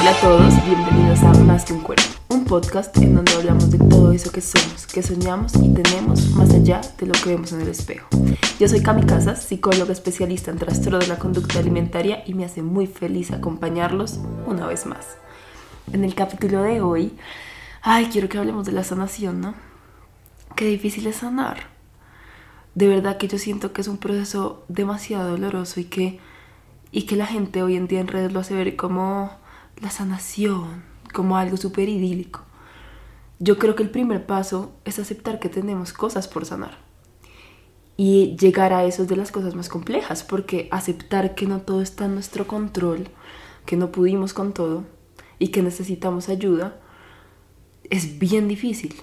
Hola a todos, bienvenidos a Más que un cuerpo, un podcast en donde hablamos de todo eso que somos, que soñamos y tenemos más allá de lo que vemos en el espejo. Yo soy Cami Casas, psicóloga especialista en trastorno de la conducta alimentaria y me hace muy feliz acompañarlos una vez más. En el capítulo de hoy, ay, quiero que hablemos de la sanación, ¿no? Qué difícil es sanar. De verdad que yo siento que es un proceso demasiado doloroso y que, y que la gente hoy en día en redes lo hace ver como la sanación como algo súper idílico. Yo creo que el primer paso es aceptar que tenemos cosas por sanar. Y llegar a eso es de las cosas más complejas, porque aceptar que no todo está en nuestro control, que no pudimos con todo y que necesitamos ayuda, es bien difícil,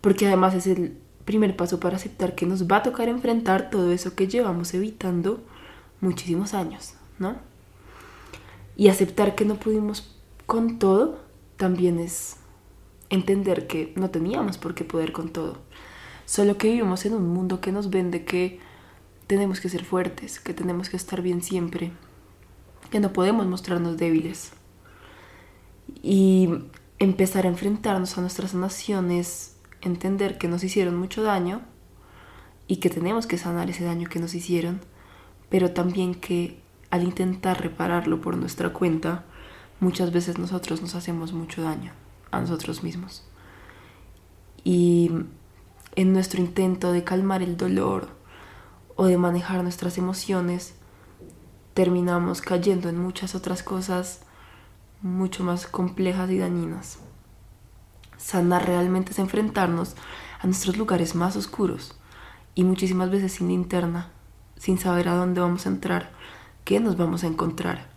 porque además es el primer paso para aceptar que nos va a tocar enfrentar todo eso que llevamos evitando muchísimos años, ¿no? Y aceptar que no pudimos con todo también es entender que no teníamos por qué poder con todo. Solo que vivimos en un mundo que nos vende que tenemos que ser fuertes, que tenemos que estar bien siempre, que no podemos mostrarnos débiles. Y empezar a enfrentarnos a nuestras naciones, entender que nos hicieron mucho daño y que tenemos que sanar ese daño que nos hicieron, pero también que al intentar repararlo por nuestra cuenta, muchas veces nosotros nos hacemos mucho daño a nosotros mismos. Y en nuestro intento de calmar el dolor o de manejar nuestras emociones, terminamos cayendo en muchas otras cosas mucho más complejas y dañinas. Sanar realmente es enfrentarnos a nuestros lugares más oscuros y muchísimas veces sin linterna, sin saber a dónde vamos a entrar, qué nos vamos a encontrar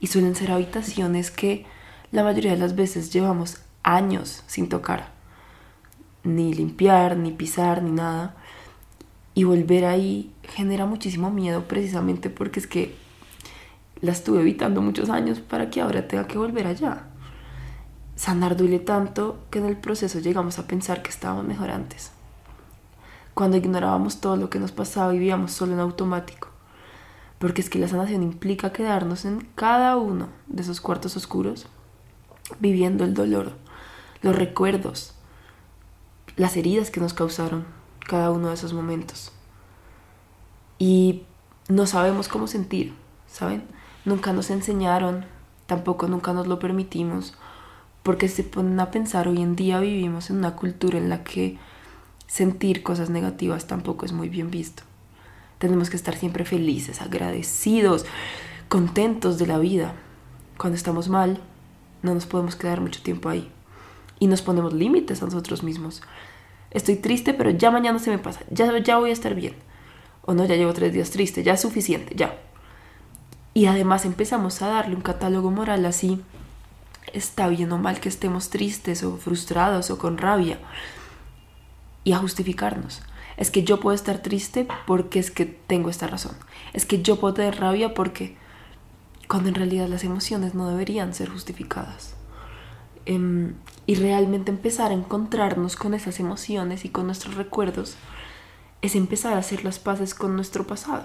y suelen ser habitaciones que la mayoría de las veces llevamos años sin tocar, ni limpiar, ni pisar, ni nada. Y volver ahí genera muchísimo miedo precisamente porque es que la estuve evitando muchos años para que ahora tenga que volver allá. Sanar duele tanto que en el proceso llegamos a pensar que estábamos mejor antes. Cuando ignorábamos todo lo que nos pasaba y vivíamos solo en automático porque es que la sanación implica quedarnos en cada uno de esos cuartos oscuros, viviendo el dolor, los recuerdos, las heridas que nos causaron cada uno de esos momentos. Y no sabemos cómo sentir, ¿saben? Nunca nos enseñaron, tampoco nunca nos lo permitimos, porque se ponen a pensar, hoy en día vivimos en una cultura en la que sentir cosas negativas tampoco es muy bien visto. Tenemos que estar siempre felices, agradecidos, contentos de la vida. Cuando estamos mal, no nos podemos quedar mucho tiempo ahí. Y nos ponemos límites a nosotros mismos. Estoy triste, pero ya mañana se me pasa. Ya, ya voy a estar bien. O no, ya llevo tres días triste. Ya es suficiente, ya. Y además empezamos a darle un catálogo moral así. Está bien o mal que estemos tristes o frustrados o con rabia. Y a justificarnos es que yo puedo estar triste porque es que tengo esta razón. Es que yo puedo tener rabia porque cuando en realidad las emociones no deberían ser justificadas. Em, y realmente empezar a encontrarnos con esas emociones y con nuestros recuerdos es empezar a hacer las paces con nuestro pasado.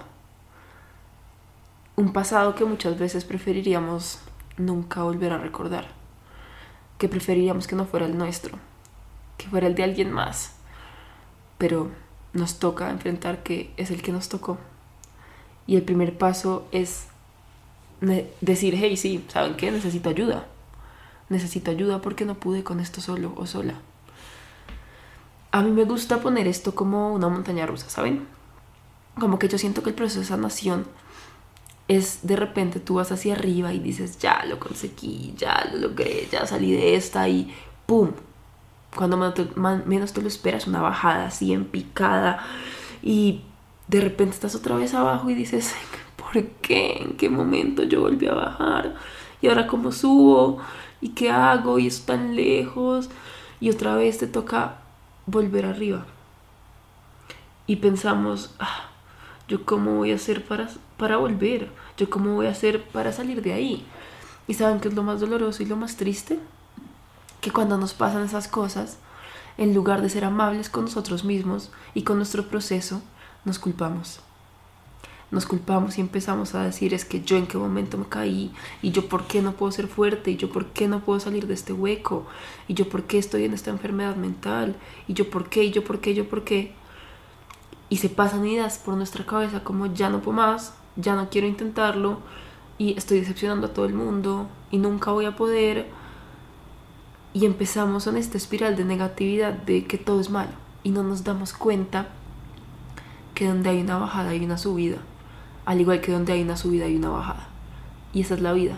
Un pasado que muchas veces preferiríamos nunca volver a recordar. Que preferiríamos que no fuera el nuestro. Que fuera el de alguien más. Pero nos toca enfrentar que es el que nos tocó. Y el primer paso es decir, hey, sí, ¿saben qué? Necesito ayuda. Necesito ayuda porque no pude con esto solo o sola. A mí me gusta poner esto como una montaña rusa, ¿saben? Como que yo siento que el proceso de sanación es de repente tú vas hacia arriba y dices, ya lo conseguí, ya lo logré, ya salí de esta y ¡pum! Cuando menos te lo esperas, una bajada así en picada y de repente estás otra vez abajo y dices, ¿por qué? ¿En qué momento yo volví a bajar? ¿Y ahora cómo subo? ¿Y qué hago? ¿Y es tan lejos? Y otra vez te toca volver arriba. Y pensamos, ah, ¿yo cómo voy a hacer para, para volver? ¿Yo cómo voy a hacer para salir de ahí? ¿Y saben qué es lo más doloroso y lo más triste? Que cuando nos pasan esas cosas, en lugar de ser amables con nosotros mismos y con nuestro proceso, nos culpamos. nos culpamos y empezamos a decir es que yo en qué momento me caí y yo por qué no puedo ser fuerte y yo por qué no puedo salir de este hueco y yo por qué estoy en esta enfermedad mental y yo por qué y yo por qué y yo por qué y se pasan ideas por nuestra cabeza como ya no puedo más, ya no quiero intentarlo y estoy decepcionando a todo el mundo y nunca voy a poder y empezamos en esta espiral de negatividad de que todo es malo y no nos damos cuenta que donde hay una bajada hay una subida al igual que donde hay una subida hay una bajada. Y esa es la vida.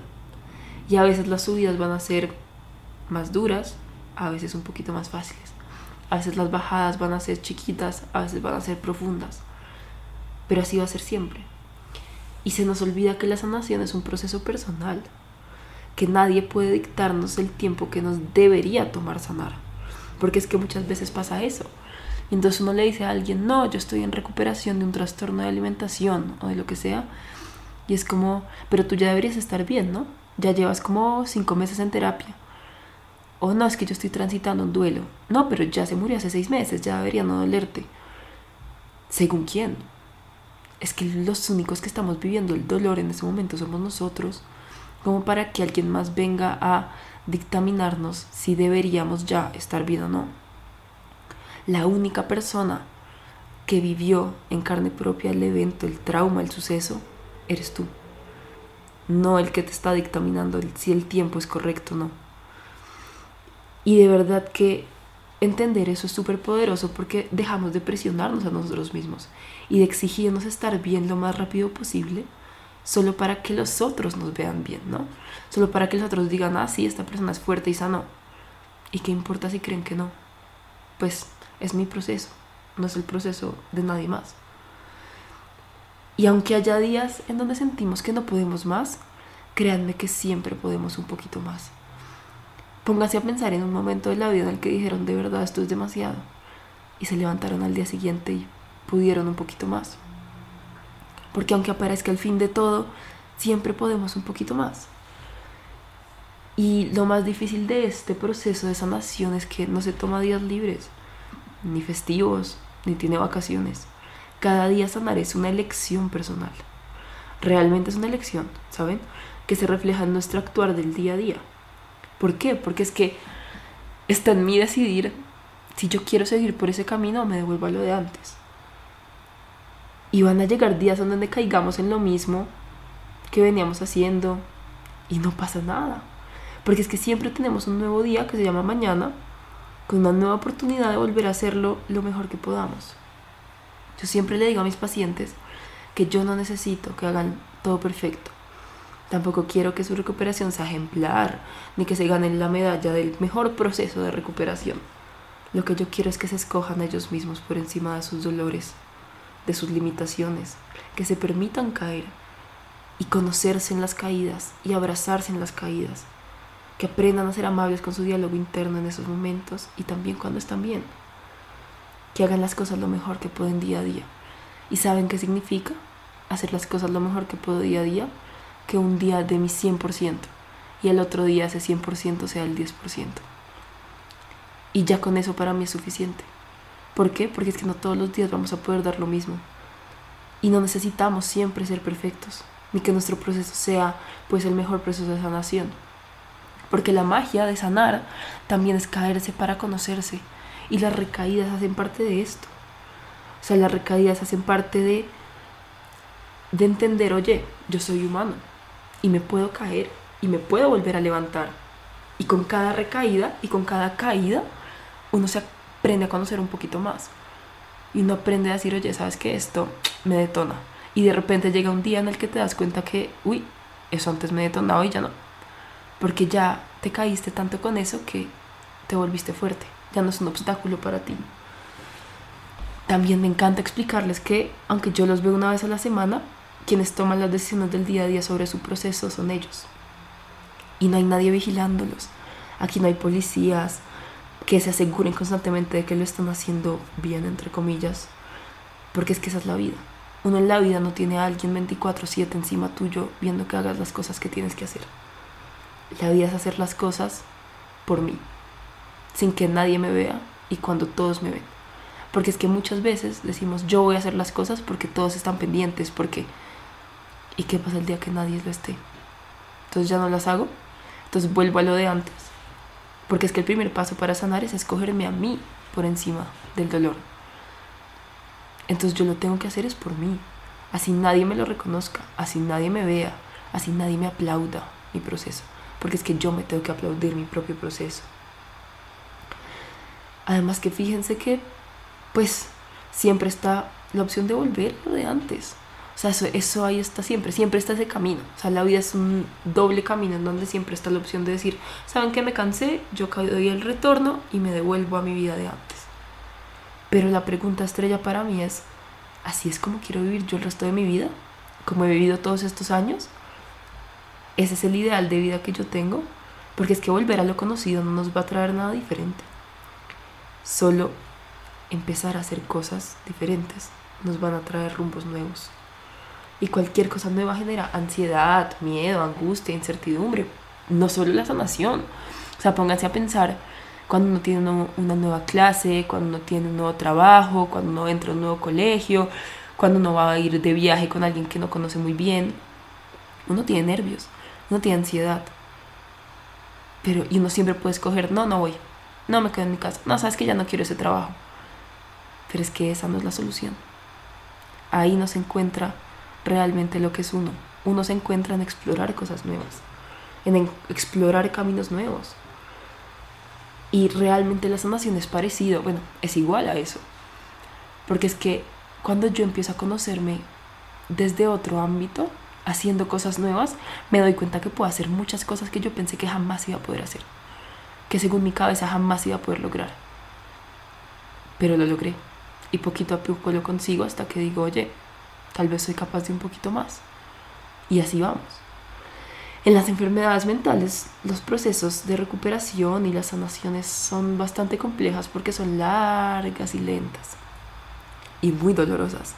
Y a veces las subidas van a ser más duras, a veces un poquito más fáciles. A veces las bajadas van a ser chiquitas, a veces van a ser profundas. Pero así va a ser siempre. Y se nos olvida que la sanación es un proceso personal, que nadie puede dictarnos el tiempo que nos debería tomar sanar. Porque es que muchas veces pasa eso entonces uno le dice a alguien, no, yo estoy en recuperación de un trastorno de alimentación o de lo que sea. Y es como, pero tú ya deberías estar bien, ¿no? Ya llevas como cinco meses en terapia. O no, es que yo estoy transitando un duelo. No, pero ya se murió hace seis meses, ya debería no dolerte. ¿Según quién? Es que los únicos que estamos viviendo el dolor en ese momento somos nosotros, como para que alguien más venga a dictaminarnos si deberíamos ya estar bien o no la única persona que vivió en carne propia el evento, el trauma, el suceso, eres tú. No el que te está dictaminando si el tiempo es correcto o no. Y de verdad que entender eso es súper poderoso porque dejamos de presionarnos a nosotros mismos y de exigirnos estar bien lo más rápido posible solo para que los otros nos vean bien, ¿no? Solo para que los otros digan, ah, sí, esta persona es fuerte y sano. ¿Y qué importa si creen que no? Pues es mi proceso, no es el proceso de nadie más. Y aunque haya días en donde sentimos que no podemos más, créanme que siempre podemos un poquito más. Pónganse a pensar en un momento de la vida en el que dijeron de verdad esto es demasiado y se levantaron al día siguiente y pudieron un poquito más. Porque aunque aparezca el fin de todo, siempre podemos un poquito más. Y lo más difícil de este proceso de sanación es que no se toma días libres ni festivos, ni tiene vacaciones. Cada día sanar es una elección personal. Realmente es una elección, ¿saben? Que se refleja en nuestro actuar del día a día. ¿Por qué? Porque es que está en mí decidir si yo quiero seguir por ese camino o me devuelvo a lo de antes. Y van a llegar días en donde caigamos en lo mismo que veníamos haciendo y no pasa nada. Porque es que siempre tenemos un nuevo día que se llama mañana con una nueva oportunidad de volver a hacerlo lo mejor que podamos. Yo siempre le digo a mis pacientes que yo no necesito que hagan todo perfecto. Tampoco quiero que su recuperación sea ejemplar, ni que se ganen la medalla del mejor proceso de recuperación. Lo que yo quiero es que se escojan a ellos mismos por encima de sus dolores, de sus limitaciones, que se permitan caer y conocerse en las caídas y abrazarse en las caídas que aprendan a ser amables con su diálogo interno en esos momentos y también cuando están bien, que hagan las cosas lo mejor que pueden día a día. ¿Y saben qué significa hacer las cosas lo mejor que puedo día a día? Que un día de mi 100% y el otro día ese 100% sea el 10%. Y ya con eso para mí es suficiente. ¿Por qué? Porque es que no todos los días vamos a poder dar lo mismo. Y no necesitamos siempre ser perfectos, ni que nuestro proceso sea pues el mejor proceso de sanación porque la magia de sanar también es caerse para conocerse. Y las recaídas hacen parte de esto. O sea, las recaídas hacen parte de, de entender, oye, yo soy humano y me puedo caer y me puedo volver a levantar. Y con cada recaída y con cada caída, uno se aprende a conocer un poquito más. Y uno aprende a decir, oye, ¿sabes que Esto me detona. Y de repente llega un día en el que te das cuenta que, uy, eso antes me detonaba y ya no porque ya te caíste tanto con eso que te volviste fuerte, ya no es un obstáculo para ti. También me encanta explicarles que, aunque yo los veo una vez a la semana, quienes toman las decisiones del día a día sobre su proceso son ellos. Y no hay nadie vigilándolos. Aquí no hay policías que se aseguren constantemente de que lo están haciendo bien, entre comillas, porque es que esa es la vida. Uno en la vida no tiene a alguien 24/7 encima tuyo viendo que hagas las cosas que tienes que hacer. La vida es hacer las cosas por mí, sin que nadie me vea y cuando todos me ven. Porque es que muchas veces decimos yo voy a hacer las cosas porque todos están pendientes, porque ¿Y qué pasa el día que nadie lo esté? Entonces ya no las hago. Entonces vuelvo a lo de antes. Porque es que el primer paso para sanar es escogerme a mí por encima del dolor. Entonces yo lo tengo que hacer es por mí. Así nadie me lo reconozca, así nadie me vea, así nadie me aplauda mi proceso. Porque es que yo me tengo que aplaudir mi propio proceso. Además que fíjense que, pues, siempre está la opción de volver lo de antes. O sea, eso, eso ahí está siempre, siempre está ese camino. O sea, la vida es un doble camino en donde siempre está la opción de decir, ¿saben que me cansé? Yo doy el retorno y me devuelvo a mi vida de antes. Pero la pregunta estrella para mí es, ¿así es como quiero vivir yo el resto de mi vida? ¿Como he vivido todos estos años? ¿Ese es el ideal de vida que yo tengo? Porque es que volver a lo conocido no nos va a traer nada diferente. Solo empezar a hacer cosas diferentes nos van a traer rumbos nuevos. Y cualquier cosa nueva genera ansiedad, miedo, angustia, incertidumbre. No solo la sanación. O sea, pónganse a pensar cuando uno tiene una nueva clase, cuando uno tiene un nuevo trabajo, cuando uno entra a un nuevo colegio, cuando uno va a ir de viaje con alguien que no conoce muy bien. Uno tiene nervios, uno tiene ansiedad. Pero, y uno siempre puede escoger, no, no voy, no me quedo en mi casa, no, sabes que ya no quiero ese trabajo. Pero es que esa no es la solución. Ahí no se encuentra realmente lo que es uno. Uno se encuentra en explorar cosas nuevas, en explorar caminos nuevos. Y realmente la sanación es parecido, bueno, es igual a eso. Porque es que cuando yo empiezo a conocerme desde otro ámbito, haciendo cosas nuevas, me doy cuenta que puedo hacer muchas cosas que yo pensé que jamás iba a poder hacer. Que según mi cabeza jamás iba a poder lograr. Pero lo logré. Y poquito a poco lo consigo hasta que digo, oye, tal vez soy capaz de un poquito más. Y así vamos. En las enfermedades mentales, los procesos de recuperación y las sanaciones son bastante complejas porque son largas y lentas y muy dolorosas.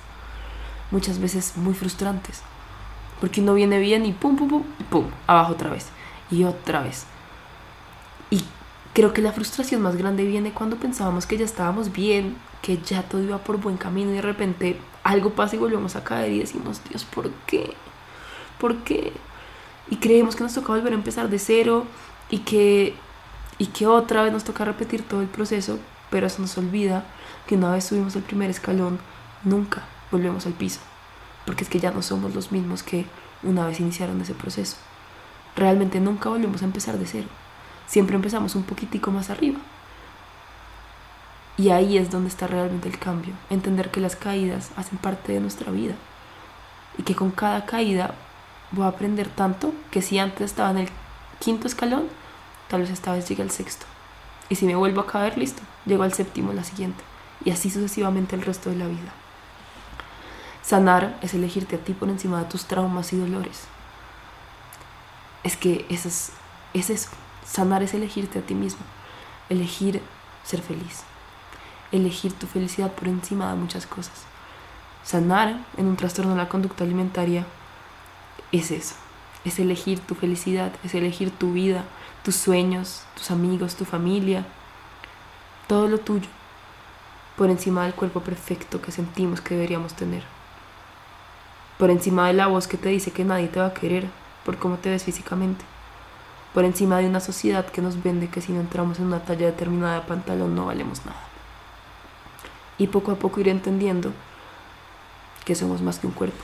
Muchas veces muy frustrantes. Porque uno viene bien y pum, pum, pum, pum, abajo otra vez. Y otra vez. Y creo que la frustración más grande viene cuando pensábamos que ya estábamos bien, que ya todo iba por buen camino y de repente algo pasa y volvemos a caer y decimos, Dios, ¿por qué? ¿Por qué? y creemos que nos toca volver a empezar de cero y que, y que otra vez nos toca repetir todo el proceso, pero se nos olvida que una vez subimos el primer escalón, nunca volvemos al piso, porque es que ya no somos los mismos que una vez iniciaron ese proceso. Realmente nunca volvemos a empezar de cero, siempre empezamos un poquitico más arriba. Y ahí es donde está realmente el cambio, entender que las caídas hacen parte de nuestra vida y que con cada caída voy a aprender tanto que si antes estaba en el quinto escalón, tal vez esta vez llegue al sexto. Y si me vuelvo a caer, listo, llego al séptimo, la siguiente. Y así sucesivamente el resto de la vida. Sanar es elegirte a ti por encima de tus traumas y dolores. Es que eso es, es eso. Sanar es elegirte a ti mismo. Elegir ser feliz. Elegir tu felicidad por encima de muchas cosas. Sanar en un trastorno de la conducta alimentaria es eso, es elegir tu felicidad, es elegir tu vida, tus sueños, tus amigos, tu familia, todo lo tuyo, por encima del cuerpo perfecto que sentimos que deberíamos tener, por encima de la voz que te dice que nadie te va a querer por cómo te ves físicamente, por encima de una sociedad que nos vende que si no entramos en una talla determinada de pantalón no valemos nada. Y poco a poco ir entendiendo que somos más que un cuerpo